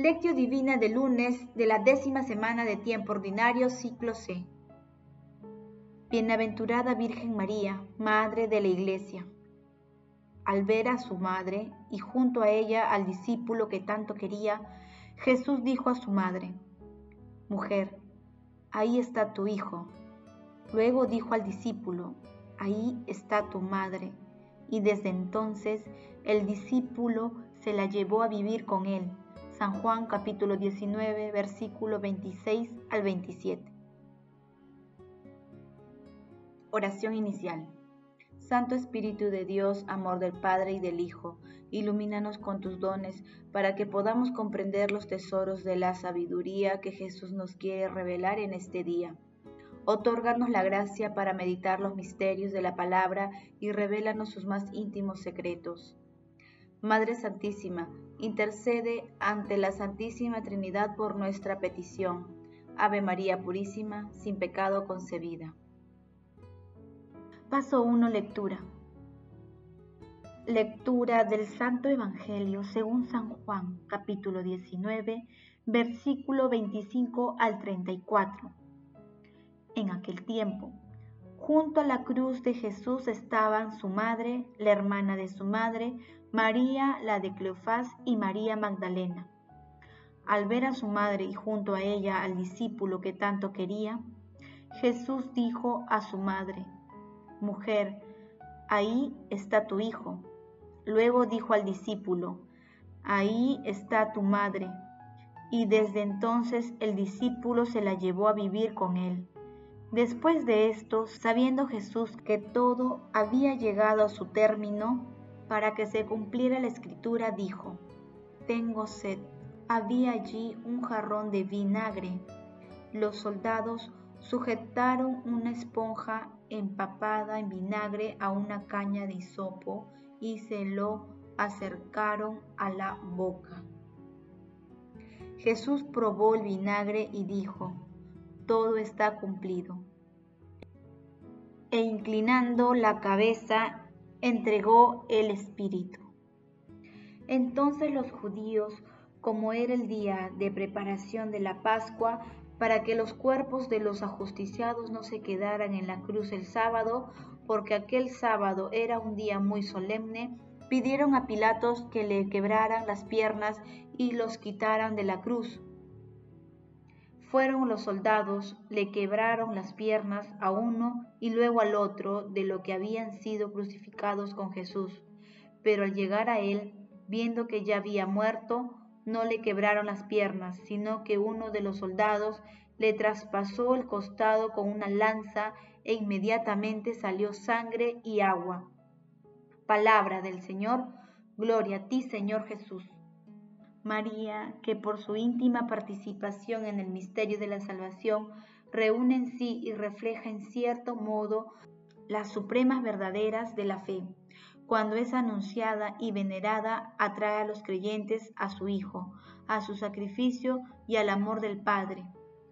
Lectio Divina de lunes de la décima semana de tiempo ordinario, ciclo C. Bienaventurada Virgen María, Madre de la Iglesia. Al ver a su madre y junto a ella al discípulo que tanto quería, Jesús dijo a su madre, Mujer, ahí está tu hijo. Luego dijo al discípulo, Ahí está tu madre. Y desde entonces el discípulo se la llevó a vivir con él San Juan capítulo 19, versículo 26 al 27. Oración inicial. Santo Espíritu de Dios, amor del Padre y del Hijo, ilumínanos con tus dones para que podamos comprender los tesoros de la sabiduría que Jesús nos quiere revelar en este día. Otórganos la gracia para meditar los misterios de la palabra y revélanos sus más íntimos secretos. Madre Santísima, intercede ante la Santísima Trinidad por nuestra petición. Ave María Purísima, sin pecado concebida. Paso 1. Lectura. Lectura del Santo Evangelio según San Juan, capítulo 19, versículo 25 al 34. En aquel tiempo, junto a la cruz de Jesús estaban su madre, la hermana de su madre, María la de Cleofás y María Magdalena. Al ver a su madre y junto a ella al discípulo que tanto quería, Jesús dijo a su madre, Mujer, ahí está tu hijo. Luego dijo al discípulo, Ahí está tu madre. Y desde entonces el discípulo se la llevó a vivir con él. Después de esto, sabiendo Jesús que todo había llegado a su término, para que se cumpliera la escritura, dijo, Tengo sed. Había allí un jarrón de vinagre. Los soldados sujetaron una esponja empapada en vinagre a una caña de hisopo y se lo acercaron a la boca. Jesús probó el vinagre y dijo, todo está cumplido. E inclinando la cabeza entregó el Espíritu. Entonces los judíos, como era el día de preparación de la Pascua, para que los cuerpos de los ajusticiados no se quedaran en la cruz el sábado, porque aquel sábado era un día muy solemne, pidieron a Pilatos que le quebraran las piernas y los quitaran de la cruz. Fueron los soldados, le quebraron las piernas a uno y luego al otro de lo que habían sido crucificados con Jesús. Pero al llegar a él, viendo que ya había muerto, no le quebraron las piernas, sino que uno de los soldados le traspasó el costado con una lanza e inmediatamente salió sangre y agua. Palabra del Señor, gloria a ti Señor Jesús. María, que por su íntima participación en el misterio de la salvación reúne en sí y refleja en cierto modo las supremas verdaderas de la fe. Cuando es anunciada y venerada, atrae a los creyentes a su Hijo, a su sacrificio y al amor del Padre.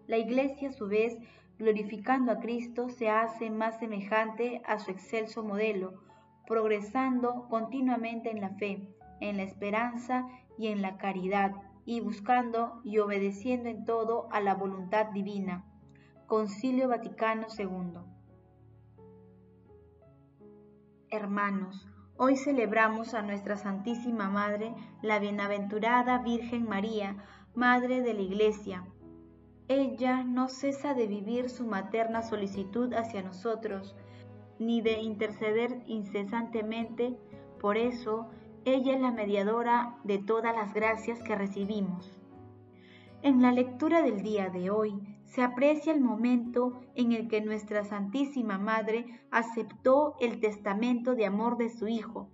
La Iglesia, a su vez, glorificando a Cristo, se hace más semejante a su excelso modelo, progresando continuamente en la fe, en la esperanza y en la caridad, y buscando y obedeciendo en todo a la voluntad divina. Concilio Vaticano II. Hermanos, hoy celebramos a nuestra Santísima Madre, la Bienaventurada Virgen María, Madre de la Iglesia. Ella no cesa de vivir su materna solicitud hacia nosotros, ni de interceder incesantemente. Por eso, ella es la mediadora de todas las gracias que recibimos. En la lectura del día de hoy se aprecia el momento en el que nuestra Santísima Madre aceptó el testamento de amor de su Hijo,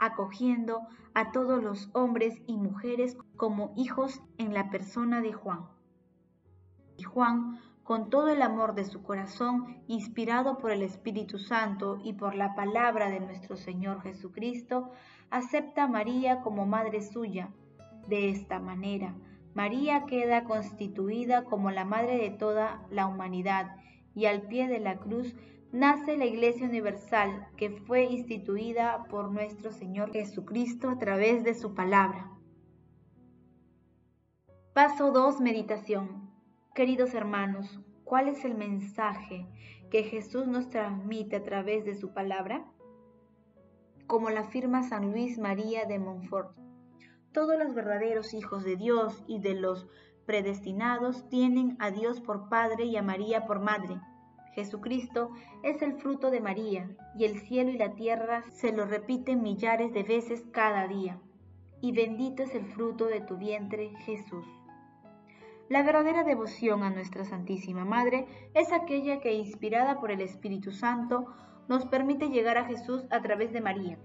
acogiendo a todos los hombres y mujeres como hijos en la persona de Juan. Y Juan, con todo el amor de su corazón, inspirado por el Espíritu Santo y por la palabra de nuestro Señor Jesucristo, acepta a María como madre suya. De esta manera, María queda constituida como la madre de toda la humanidad y al pie de la cruz nace la Iglesia Universal que fue instituida por nuestro Señor Jesucristo a través de su palabra. Paso 2. Meditación. Queridos hermanos, ¿cuál es el mensaje que Jesús nos transmite a través de su palabra? Como la afirma San Luis María de Montfort, todos los verdaderos hijos de Dios y de los predestinados tienen a Dios por Padre y a María por Madre. Jesucristo es el fruto de María, y el cielo y la tierra se lo repiten millares de veces cada día. Y bendito es el fruto de tu vientre, Jesús. La verdadera devoción a nuestra Santísima Madre es aquella que, inspirada por el Espíritu Santo, nos permite llegar a Jesús a través de María.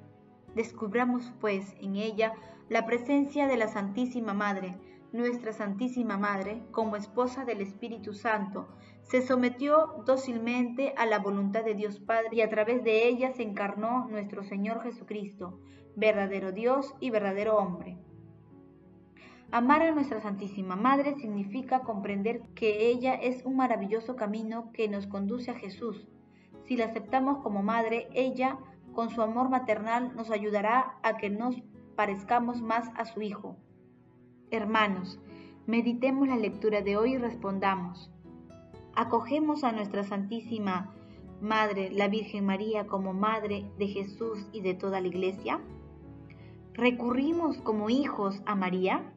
Descubramos, pues, en ella la presencia de la Santísima Madre, nuestra Santísima Madre, como esposa del Espíritu Santo, se sometió dócilmente a la voluntad de Dios Padre y a través de ella se encarnó nuestro Señor Jesucristo, verdadero Dios y verdadero hombre. Amar a nuestra Santísima Madre significa comprender que ella es un maravilloso camino que nos conduce a Jesús. Si la aceptamos como madre, ella, con su amor maternal, nos ayudará a que nos parezcamos más a su Hijo. Hermanos, meditemos la lectura de hoy y respondamos. ¿Acogemos a nuestra Santísima Madre, la Virgen María, como Madre de Jesús y de toda la Iglesia? ¿Recurrimos como hijos a María?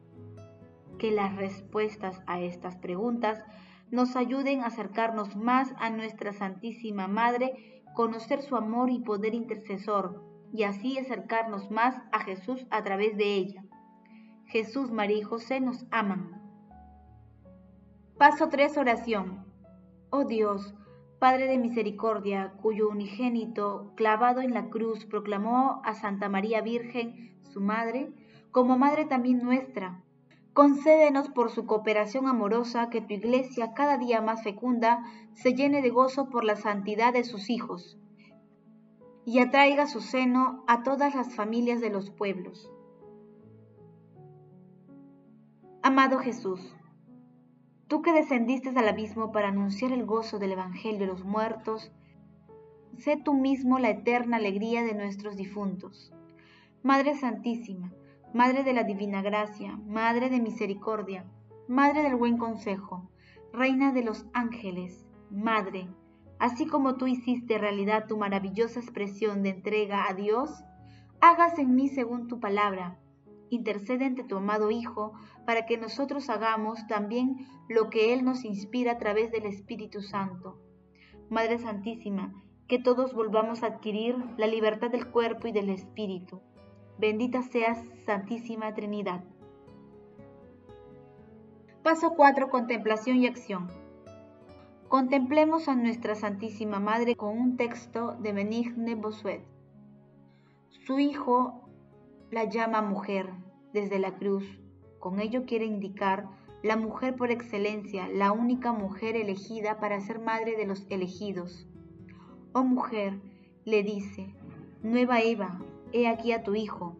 que las respuestas a estas preguntas nos ayuden a acercarnos más a nuestra Santísima Madre, conocer su amor y poder intercesor, y así acercarnos más a Jesús a través de ella. Jesús, María y José nos aman. Paso 3. Oración. Oh Dios, Padre de misericordia, cuyo unigénito, clavado en la cruz, proclamó a Santa María Virgen, su Madre, como Madre también nuestra, Concédenos por su cooperación amorosa que tu iglesia, cada día más fecunda, se llene de gozo por la santidad de sus hijos y atraiga su seno a todas las familias de los pueblos. Amado Jesús, tú que descendiste al abismo para anunciar el gozo del Evangelio de los muertos, sé tú mismo la eterna alegría de nuestros difuntos. Madre Santísima, Madre de la Divina Gracia, Madre de Misericordia, Madre del Buen Consejo, Reina de los Ángeles, Madre, así como tú hiciste realidad tu maravillosa expresión de entrega a Dios, hagas en mí según tu palabra. Intercede ante tu amado Hijo para que nosotros hagamos también lo que Él nos inspira a través del Espíritu Santo. Madre Santísima, que todos volvamos a adquirir la libertad del cuerpo y del espíritu Bendita seas, Santísima Trinidad. Paso 4. Contemplación y acción. Contemplemos a nuestra Santísima Madre con un texto de Benigne Bossuet. Su hijo la llama mujer desde la cruz. Con ello quiere indicar la mujer por excelencia, la única mujer elegida para ser madre de los elegidos. Oh mujer, le dice, nueva Eva, He aquí a tu Hijo.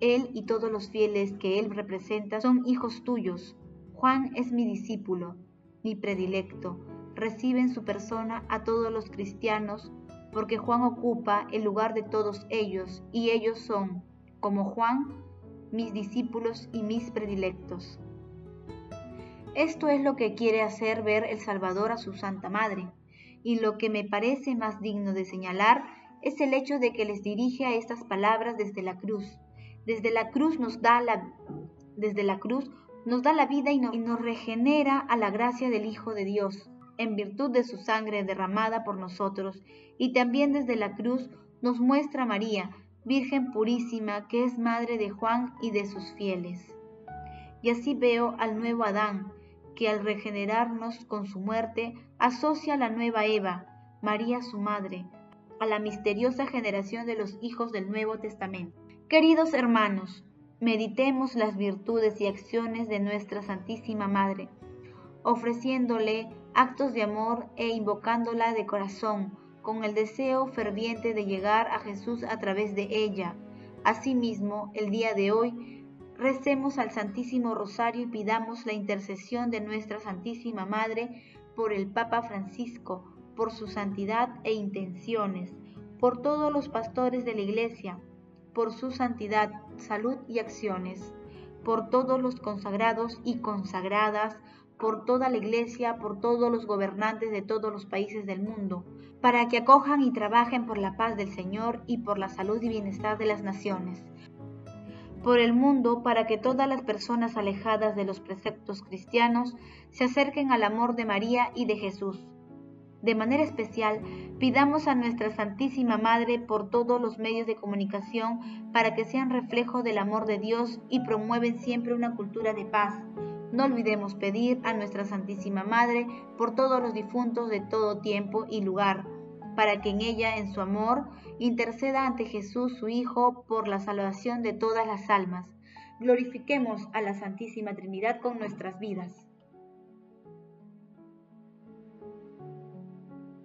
Él y todos los fieles que Él representa son hijos tuyos. Juan es mi discípulo, mi predilecto. Recibe en su persona a todos los cristianos, porque Juan ocupa el lugar de todos ellos, y ellos son, como Juan, mis discípulos y mis predilectos. Esto es lo que quiere hacer ver el Salvador a su Santa Madre, y lo que me parece más digno de señalar es el hecho de que les dirige a estas palabras desde la cruz. Desde la cruz nos da la, desde la cruz nos da la vida y, nos regenera a la gracia del Hijo de Dios, en virtud de su sangre derramada por nosotros, y también desde la cruz nos muestra a María, Virgen purísima, que es madre de Juan y de sus fieles. Y así veo al nuevo Adán, que al regenerarnos con su muerte, asocia a la nueva Eva, María su madre, a la misteriosa generación de los hijos del Nuevo Testamento. Queridos hermanos, meditemos las virtudes y acciones de nuestra Santísima Madre, ofreciéndole actos de amor e invocándola de corazón, con el deseo ferviente de llegar a Jesús a través de ella. Asimismo, el día de hoy, recemos al Santísimo Rosario y pidamos la intercesión de nuestra Santísima Madre por el Papa Francisco, por su santidad e intenciones, por todos los pastores de la Iglesia, por su santidad, salud y acciones, por todos los consagrados y consagradas, por toda la Iglesia, por todos los gobernantes de todos los países del mundo, para que acojan y trabajen por la paz del Señor y por la salud y bienestar de las naciones, por el mundo para que todas las personas alejadas de los preceptos cristianos se acerquen al amor de María y de Jesús. De manera especial, pidamos a nuestra Santísima Madre por todos los medios de comunicación para que sean reflejo del amor de Dios y promueven siempre una cultura de paz. No olvidemos pedir a nuestra Santísima Madre por todos los difuntos de todo tiempo y lugar, para que en ella, en su amor, interceda ante Jesús su Hijo por la salvación de todas las almas. Glorifiquemos a la Santísima Trinidad con nuestras vidas.